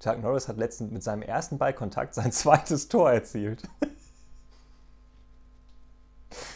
Chuck Norris hat letztens mit seinem ersten Ballkontakt sein zweites Tor erzielt.